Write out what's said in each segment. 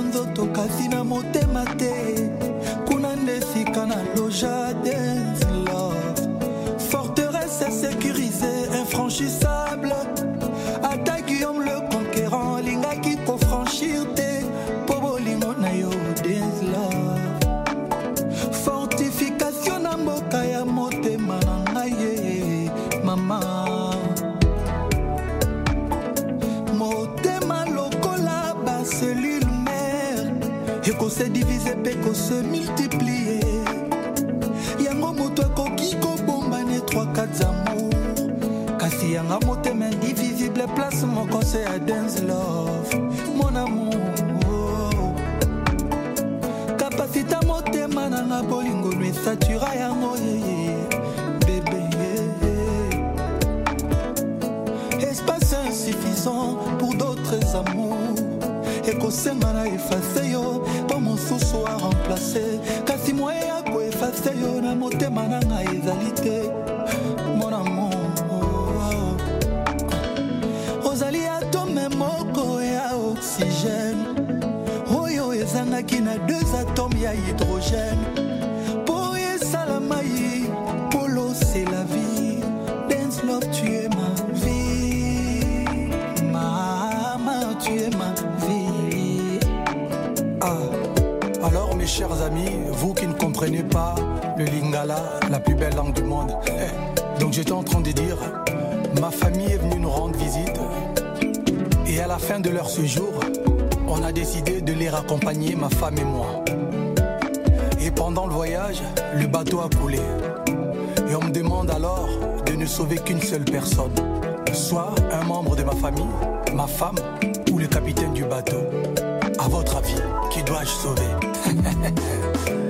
nzoto kasi na motema te. Kuna nde esika na loja love forteresse sécurisée infranchissable divise mpe kose multiplie yango moto akoki kobombane 3 amour kasi yanga motema indivisible place moko se ya dance love. Mon amour kapasita motema nanga bolingo no esatura yango yeye bebe espace insuffisant pour d'autres amours ekosenga na efase yo mpo mosusu a remplace. Kasi moye ya koefase yo na motema na ngai ezali te. Mon amour ozali atome moko ya oxygène. Oyo ezangaki na deux atomes ya hydrogène chers amis, vous qui ne comprenez pas le lingala, la plus belle langue du monde, eh, donc j'étais en train de dire, ma famille est venue nous rendre visite, et à la fin de leur séjour, on a décidé de les raccompagner, ma femme et moi. Et pendant le voyage, le bateau a coulé. Et on me demande alors de ne sauver qu'une seule personne, soit un membre de ma famille, ma femme ou le capitaine du bateau. À votre avis, qui dois-je sauver?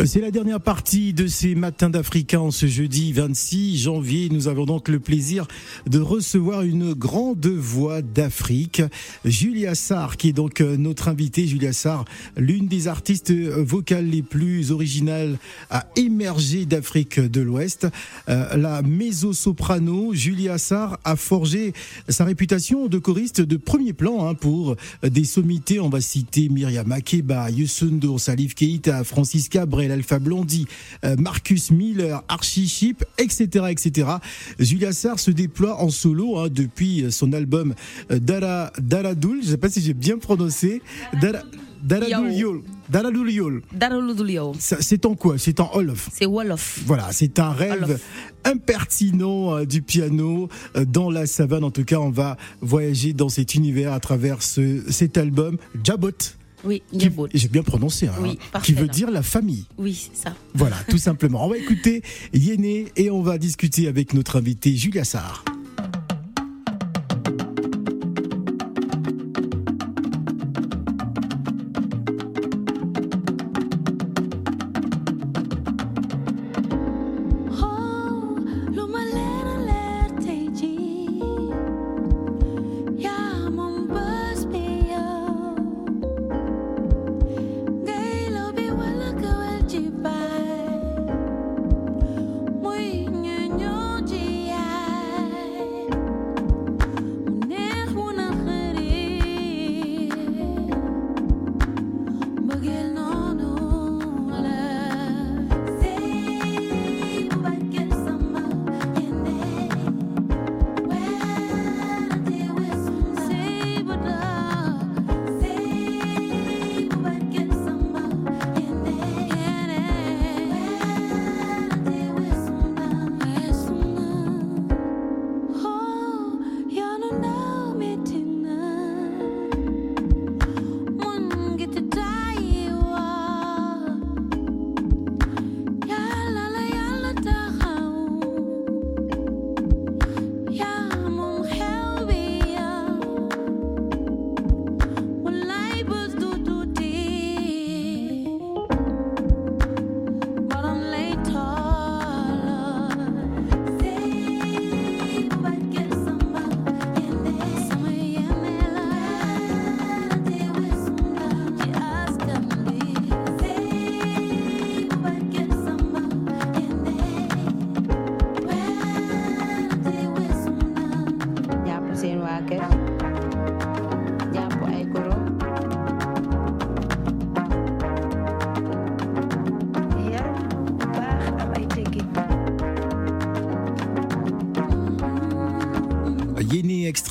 Euh, c'est la dernière partie de ces matins d'Africains ce jeudi 26 janvier. Nous avons donc le plaisir de recevoir une grande voix d'Afrique, Julia Sarr, qui est donc euh, notre invitée. Julia Sarr, l'une des artistes euh, vocales les plus originales à émerger d'Afrique de l'Ouest. la mezzo-soprano, Julia Sarr a forgé sa réputation de choriste de premier plan hein, pour des sommités. On va citer Myriam Makeba, Youssou Salif Keita, Francis Cabré, l'Alpha Blondie, euh, Marcus Miller, Archie Sheep, etc., etc. Julia Sarr se déploie en solo hein, depuis son album euh, Dara Daradoul. Je ne sais pas si j'ai bien prononcé. Dara, Daradoul Yol. C'est en quoi? C'est en Wolof. C'est Wolof. Voilà, c'est un rêve impertinent euh, du piano dans la savane. En tout cas, on va voyager dans cet univers à travers ce, cet album Jabot. Oui, J'ai bien prononcé, hein, qui veut dire la famille. Oui, c'est ça. Voilà, tout simplement. On va écouter Yéné et on va discuter avec notre invité Julia Sarr.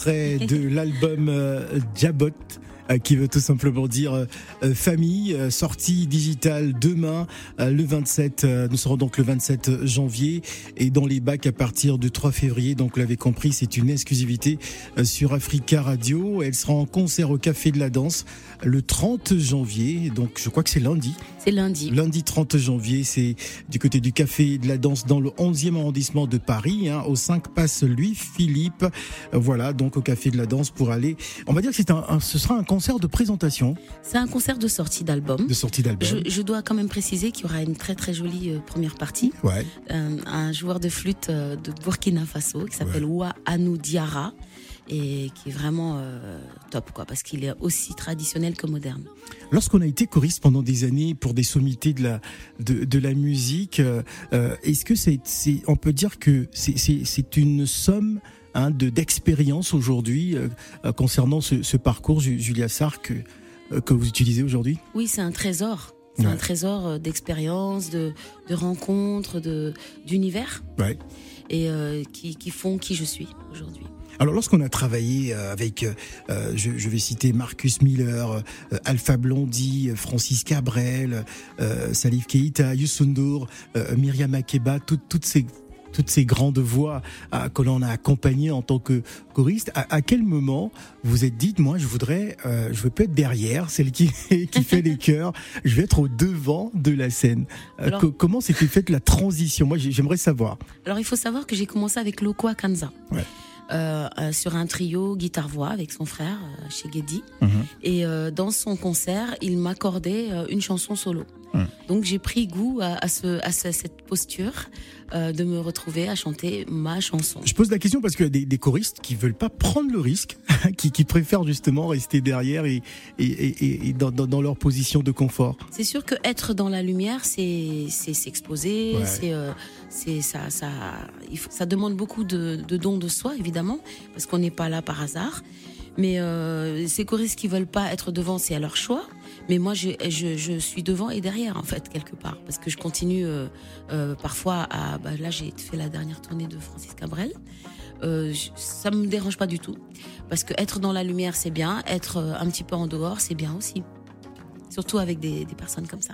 De l'album Jabot euh, qui veut tout simplement dire euh, famille, sortie digitale demain, le 27, nous serons donc le 27 janvier, et dans les bacs à partir du 3 février, donc vous l'avez compris, c'est une exclusivité sur Africa Radio, elle sera en concert au Café de la Danse le 30 janvier, donc je crois que c'est lundi. C'est lundi. Lundi 30 janvier, c'est du côté du Café de la Danse dans le 11e arrondissement de Paris, hein, au 5 passe Louis Philippe. Voilà, donc au Café de la Danse pour aller. On va dire que c'est un, ce sera un concert de présentation. C'est un concert de sortie d'album. De sortie d'album. Je, dois quand même préciser qu'il y aura une très très jolie euh, première partie. Ouais. Euh, un joueur de flûte euh, de Burkina Faso qui s'appelle Wa Anou Diara et qui est vraiment euh, top, quoi, parce qu'il est aussi traditionnel que moderne. Lorsqu'on a été choriste pendant des années pour des sommités de la, de, de la musique, euh, est-ce que c'est, on peut dire que c'est une somme hein, de d'expérience aujourd'hui concernant ce, ce, parcours, Julia Sarr, que, que vous utilisez aujourd'hui? Oui, c'est un trésor. C'est un trésor d'expérience, de, de rencontres, de, d'univers. Ouais. Et qui, qui font qui je suis aujourd'hui. Alors lorsqu'on a travaillé euh, avec, euh, euh, je, vais citer Marcus Miller, Alpha Blondie, Francis Cabrel, Salif Keita, Youssoundour, Myriam Makeba, toutes ces toutes ces grandes voix que l'on a accompagnées en tant que choriste, à, quel moment vous êtes dit, moi, je voudrais, je veux pas être derrière, celle qui, qui fait les chœurs, je vais être au devant de la scène. comment s'était faite la transition? Moi, j'aimerais savoir. Alors, il faut savoir que j'ai commencé avec Lokwa Kanza. Ouais. euh, euh, sur un trio guitare-voix avec son frère euh, chez Geddy. Mhm. Et euh, dans son concert, il m'accordait euh, une chanson solo. Mhm. Donc j'ai pris goût à, à ce, à ce- cette posture euh, de me retrouver à chanter ma chanson. Je pose la question parce qu'il y a des, des choristes qui veulent pas prendre le risque, qui, qui préfèrent justement rester derrière et, et, et- et dans, leur position de confort. C'est sûr que être dans la lumière, c'est s'exposer, Ouais. c'est euh, c'est ça ça il faut, ça demande beaucoup de, de dons de soi évidemment parce qu'on n'est pas là par hasard. Mais euh, ces choristes qui veulent pas être devant, c'est à leur choix. Mais moi, je, suis devant et derrière en fait quelque part parce que je continue euh, euh, parfois à. Bah, là, j'ai fait la dernière tournée de Francis Cabrel. Euh, ça me dérange pas du tout parce que être dans la lumière, c'est bien. Être euh, un petit peu en dehors, c'est bien aussi. Surtout avec des, personnes comme ça.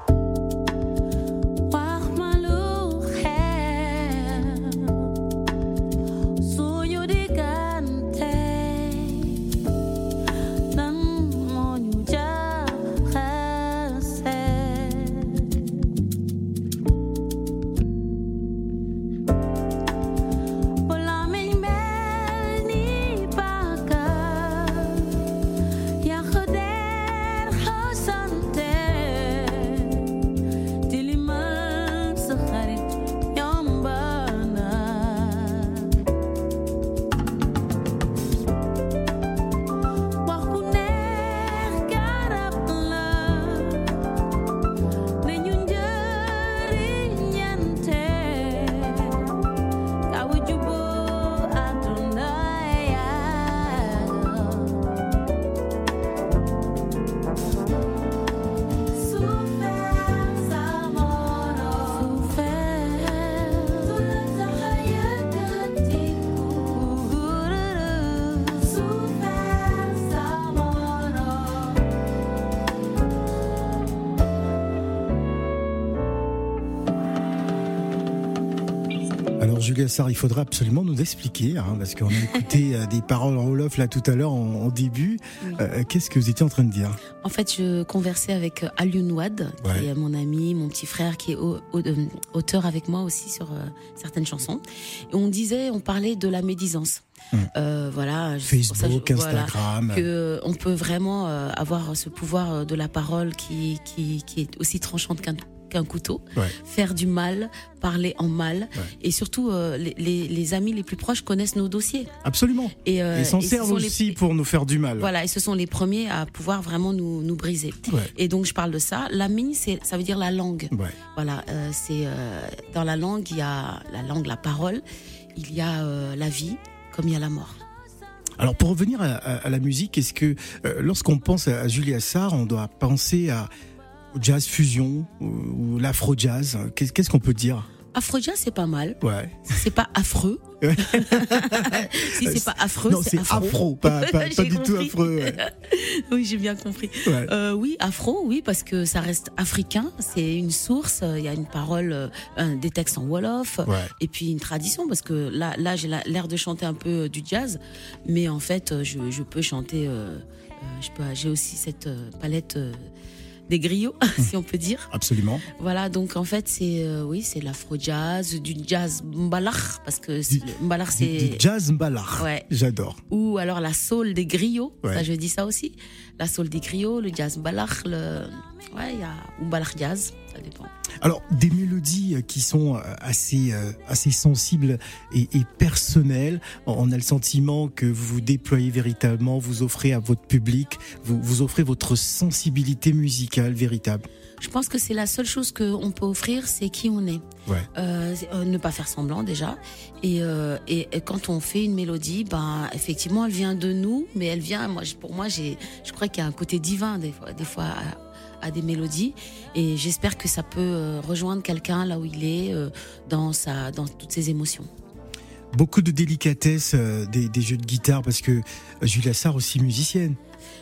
Sarr, il faudra absolument nous expliquer, hein, parce qu'on a écouté euh, des paroles en Wolof là tout à l'heure en, en début. Euh, Qu'est-ce que vous étiez en train de dire? En fait, je conversais avec euh, Alioune Wad, Ouais. qui est mon ami, mon petit frère, qui est au- au- auteur avec moi aussi sur euh, certaines chansons. Et on disait, on parlait de la médisance. Euh, voilà. ça que je- Facebook, voilà, Instagram. que euh, on peut vraiment euh, avoir ce pouvoir de la parole qui, qui, qui est aussi tranchante qu'un qu'un couteau, Ouais. faire du mal, parler en mal, Ouais. et surtout euh, les, les, les amis les plus proches connaissent nos dossiers Absolument. et, euh, Et s'en servent les- aussi pour nous faire du mal. voilà, et ce sont les premiers à pouvoir vraiment nous, nous briser. Ouais. Et donc je parle de ça. La mine, c'est, ça veut dire la langue. Voilà, euh, c'est euh, dans la langue, il y a la langue, la parole, il y a la vie, comme il y a la mort. Alors pour revenir à, à- à la musique, est-ce que euh, lorsqu'on pense à, à Julia Sarr, on doit penser à jazz fusion ou, ou l'afro-jazz Qu'est- Qu'est-ce qu'on peut dire? Afroja, c'est pas mal. Ouais. C'est pas affreux. Ouais. si c'est pas affreux, c'est afro. afro, pas, pas, pas du tout affreux. ouais. oui, j'ai bien compris. Ouais. Euh, oui, afro, oui, parce que ça reste africain. C'est une source. Il y a une parole, euh, des textes en wolof, Ouais. et puis une tradition. Parce que là, là, j'ai la- l'air de chanter un peu euh, du jazz, mais en fait, euh, je, je peux chanter. euh, je peux, j'ai aussi cette palette des griots, si on peut dire. Absolument. Voilà, donc en fait, c'est euh, oui, c'est l'afro jazz, du jazz mbalach, parce que Du- le mbalach c'est du jazz mbalach. Ouais. J'adore. ou alors la soul des griots, Ouais. ça je dis ça aussi. La soul des griots, le jazz balach, le ouais, il y a jazz, ça dépend. Alors, des mélodies euh, qui sont euh, assez, euh, assez sensibles et, et personnelles. On a le sentiment que vous vous déployez véritablement, vous offrez à votre public, vous, vous offrez votre sensibilité musicale véritable. Je pense que c'est la seule chose qu'on peut offrir, c'est qui on est. Ouais. Euh, ne pas faire semblant déjà. Et, euh, et, et quand on fait une mélodie, ben effectivement, elle vient de nous, mais elle vient. Moi, pour moi, j'ai, je crois qu'il y a un côté divin des fois, des fois à, des mélodies. Et j'espère que ça peut euh, rejoindre quelqu'un là où il est, euh, dans sa, dans toutes ses émotions. beaucoup de délicatesse euh, des, des jeux de guitare parce que Julia Sarr aussi musicienne.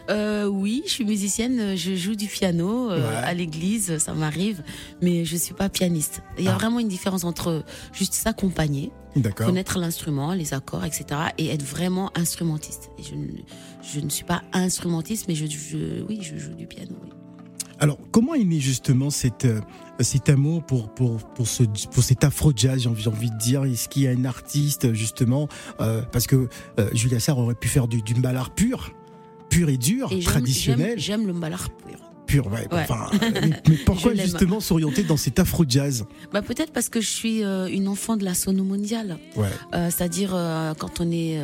Euh, oui, je suis musicienne, je joue du piano euh, Ouais. à l'église, ça m'arrive, mais je suis pas pianiste. Il y a Ah. vraiment une différence entre juste s'accompagner, connaître l'instrument, les accords, etc., et être vraiment instrumentiste. Et je, ne, je ne suis pas instrumentiste, mais je, je- oui, je joue du piano. oui. Alors, comment est né justement cette, euh, cet amour pour, pour, pour, ce, pour cet afro-jazz, j'ai envie, de dire? Est-ce qu'il y a un artiste, justement euh, Parce que euh, Julia Sarr aurait pu faire du, du ballard pur, pur et dur, Et traditionnel. J'aime le ballard pur. Pur, ouais. Ouais. Enfin, euh, mais, mais pourquoi justement s'orienter dans cet afro-jazz Bah, Peut-être parce que je suis une enfant de la sono mondiale. Ouais. C'est-à-dire quand on est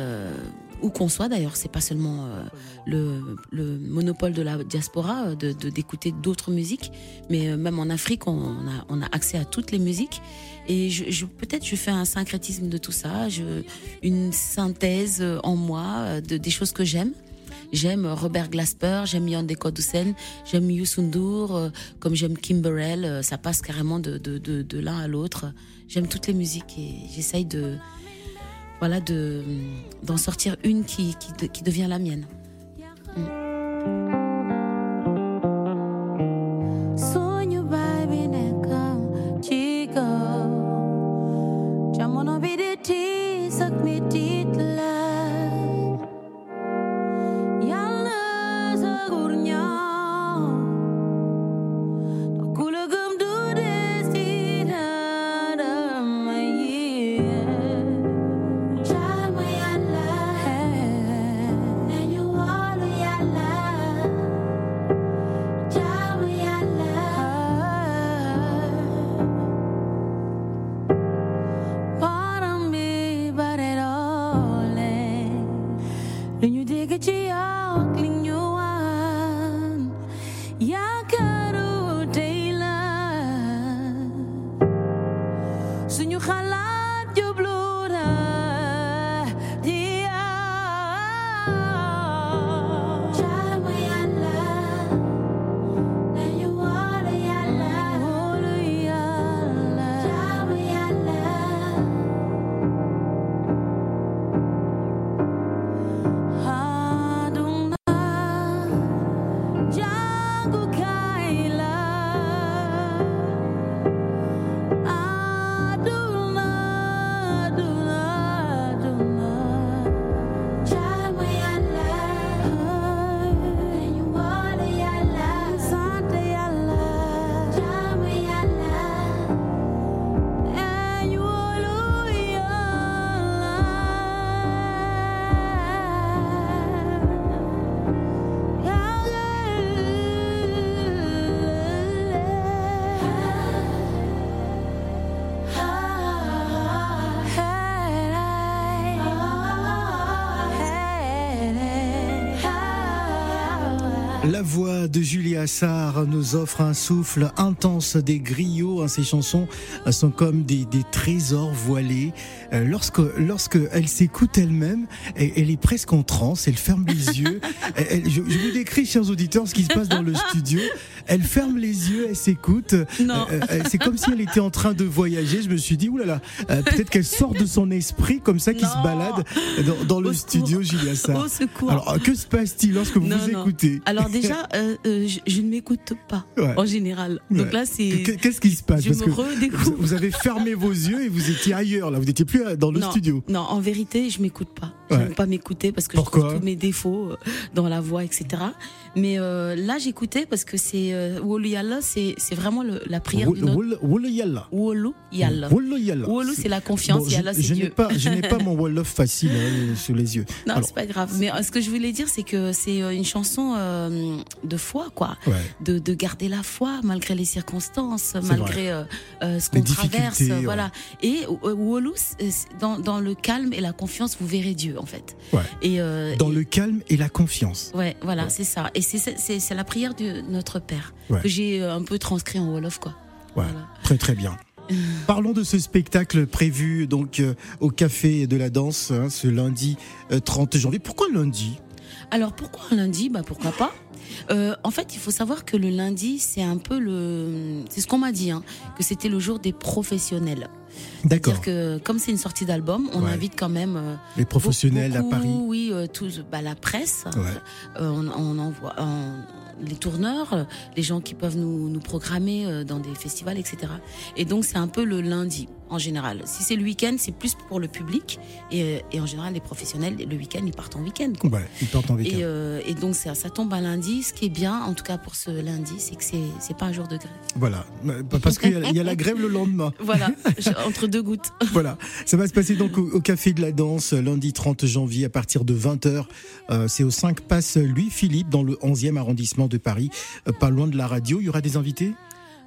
où qu'on soit d'ailleurs, c'est pas seulement euh, le, le monopole de la diaspora euh, de d'écouter d'autres musiques, mais euh, même en Afrique, on a, on a accès à toutes les musiques. Et peut-être je fais un syncrétisme de tout ça, une synthèse en moi de, des choses que j'aime. J'aime Robert Glasper, j'aime Yandé Kodoussen, j'aime Youssou N'Dour, euh, comme j'aime Kimberell, ça passe carrément de, de l'un à l'autre. J'aime toutes les musiques et j'essaye de, voilà, de, d'en sortir une qui, qui, qui devient la mienne. Sonho La voix de Julia Sarr nous offre un souffle intense des griots. hein, Ces chansons euh, sont comme des, des trésors voilés. Euh, Lorsque, lorsque elle s'écoute elle-même, elle, elle est presque en transe. Elle ferme les yeux. Elle- elle- je, je vous décris, chers auditeurs, ce qui se passe dans le studio. Elle ferme les yeux, elle s'écoute. Non. Euh, euh, C'est comme si elle était en train de voyager. Je me suis dit, oulala, euh, peut-être qu'elle sort de son esprit comme ça, qui se balade dans, dans le studio, secours. Julia Sarr. Au secours. Alors, euh, que se passe-t-il lorsque vous Non, vous non. écoutez? Alors déjà, euh, euh, je, je ne m'écoute pas Ouais. en général. Donc Ouais. là, c'est Que- Qu'est-ce qui se passe je Parce me vous, redécouvre. vous avez fermé vos yeux et vous étiez ailleurs, là. Vous n'étiez plus euh, dans le non, studio. non, en vérité, je m'écoute pas. Ouais. J'aime pas m'écouter parce que Pourquoi je trouve tous mes défauts dans la voix, etc. Mais euh, là, j'écoutais parce que c'est euh, Wolu Yalla, c'est vraiment le- la prière Wul- du notre wul- yalla. Wolu Yalla. Wul- yalla. Wolu, c'est la confiance, Bon, Yalla, c'est n'ai pas, je n'ai pas mon Wolof facile hein, sur les yeux. Non, c'est pas grave. Mais euh, ce que je voulais dire, c'est que c'est une chanson euh, de foi, quoi. ouais. De, de garder la foi malgré les circonstances, malgré ce qu'on traverse, ouais. voilà. Et Wolu, dans, dans le calme et la confiance, vous verrez Dieu, en fait. Ouais. Et Dans et- le calme et la confiance. Ouais, voilà, c'est ça. Et c'est- la prière de notre Père Ouais. que j'ai euh, un peu transcrit en Wolof, quoi. Ouais. Voilà. Très très bien. Parlons de ce spectacle prévu donc euh, au Café de la Danse hein, ce lundi euh, 30 janvier. Pourquoi lundi? Alors pourquoi un lundi Bah pourquoi pas Euh, En fait, il faut savoir que le lundi, c'est un peu le, c'est ce qu'on m'a dit, hein, que c'était le jour des professionnels. D'accord. C'est-à-dire que comme c'est une sortie d'album, on Ouais. invite quand même euh, Les professionnels beaucoup, à Paris. Oui, euh, tous, bah, la presse. Ouais. Euh, on, on envoie on- les tourneurs, euh, les gens qui peuvent nous, nous programmer euh, dans des festivals, etc. Et donc c'est un peu le lundi en général. Si c'est le week-end, c'est plus pour le public et, euh, et en général les professionnels le week-end ils partent en week-end. Ouais, ils partent en week-end. Et, euh, et donc ça, ça tombe un lundi. Ce qui est bien, en tout cas pour ce lundi, c'est que c'est pas un jour de grève. Voilà. Euh, Parce qu'il y, a- il y a la grève le lendemain. Voilà, entre deux gouttes. Voilà, ça va se passer donc au, au Café de la Danse lundi 30 janvier à partir de 20h. Euh, c'est au 5 Passe Louis-Philippe dans le 11e arrondissement de Paris, euh, pas loin de la radio. Il y aura des invités?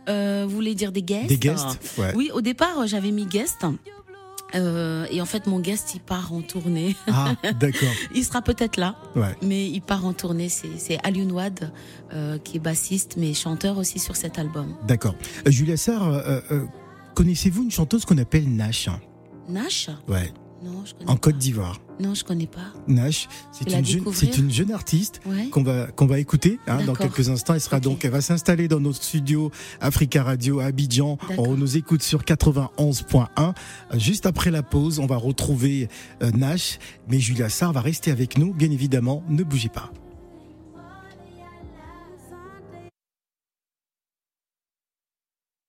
Euh, vous voulez dire des guests Des guests ouais. Oui, au départ, euh, j'avais mis guest. Euh, et en fait, mon guest, il part en tournée. Ah, d'accord. Il sera peut-être là, Ouais. mais il part en tournée. C'est c'est Alioune Wade, euh, qui est bassiste, mais chanteur aussi sur cet album. D'accord. Euh, Julia Sarr, connaissez-vous une chanteuse qu'on appelle Nash? Nash? Ouais, Non, je connais en pas. Côte d'Ivoire. Non, je connais pas. Nash, c'est une, jeune, découvrir. c'est une jeune artiste Ouais. qu'on va qu'on va écouter hein, dans quelques instants. Elle sera donc, elle va s'installer dans notre studio Africa Radio à Abidjan. On nous écoute sur 91.1. Euh, Juste après la pause, on va retrouver euh, Nash, mais Julia Sarr va rester avec nous, bien évidemment. Ne bougez pas.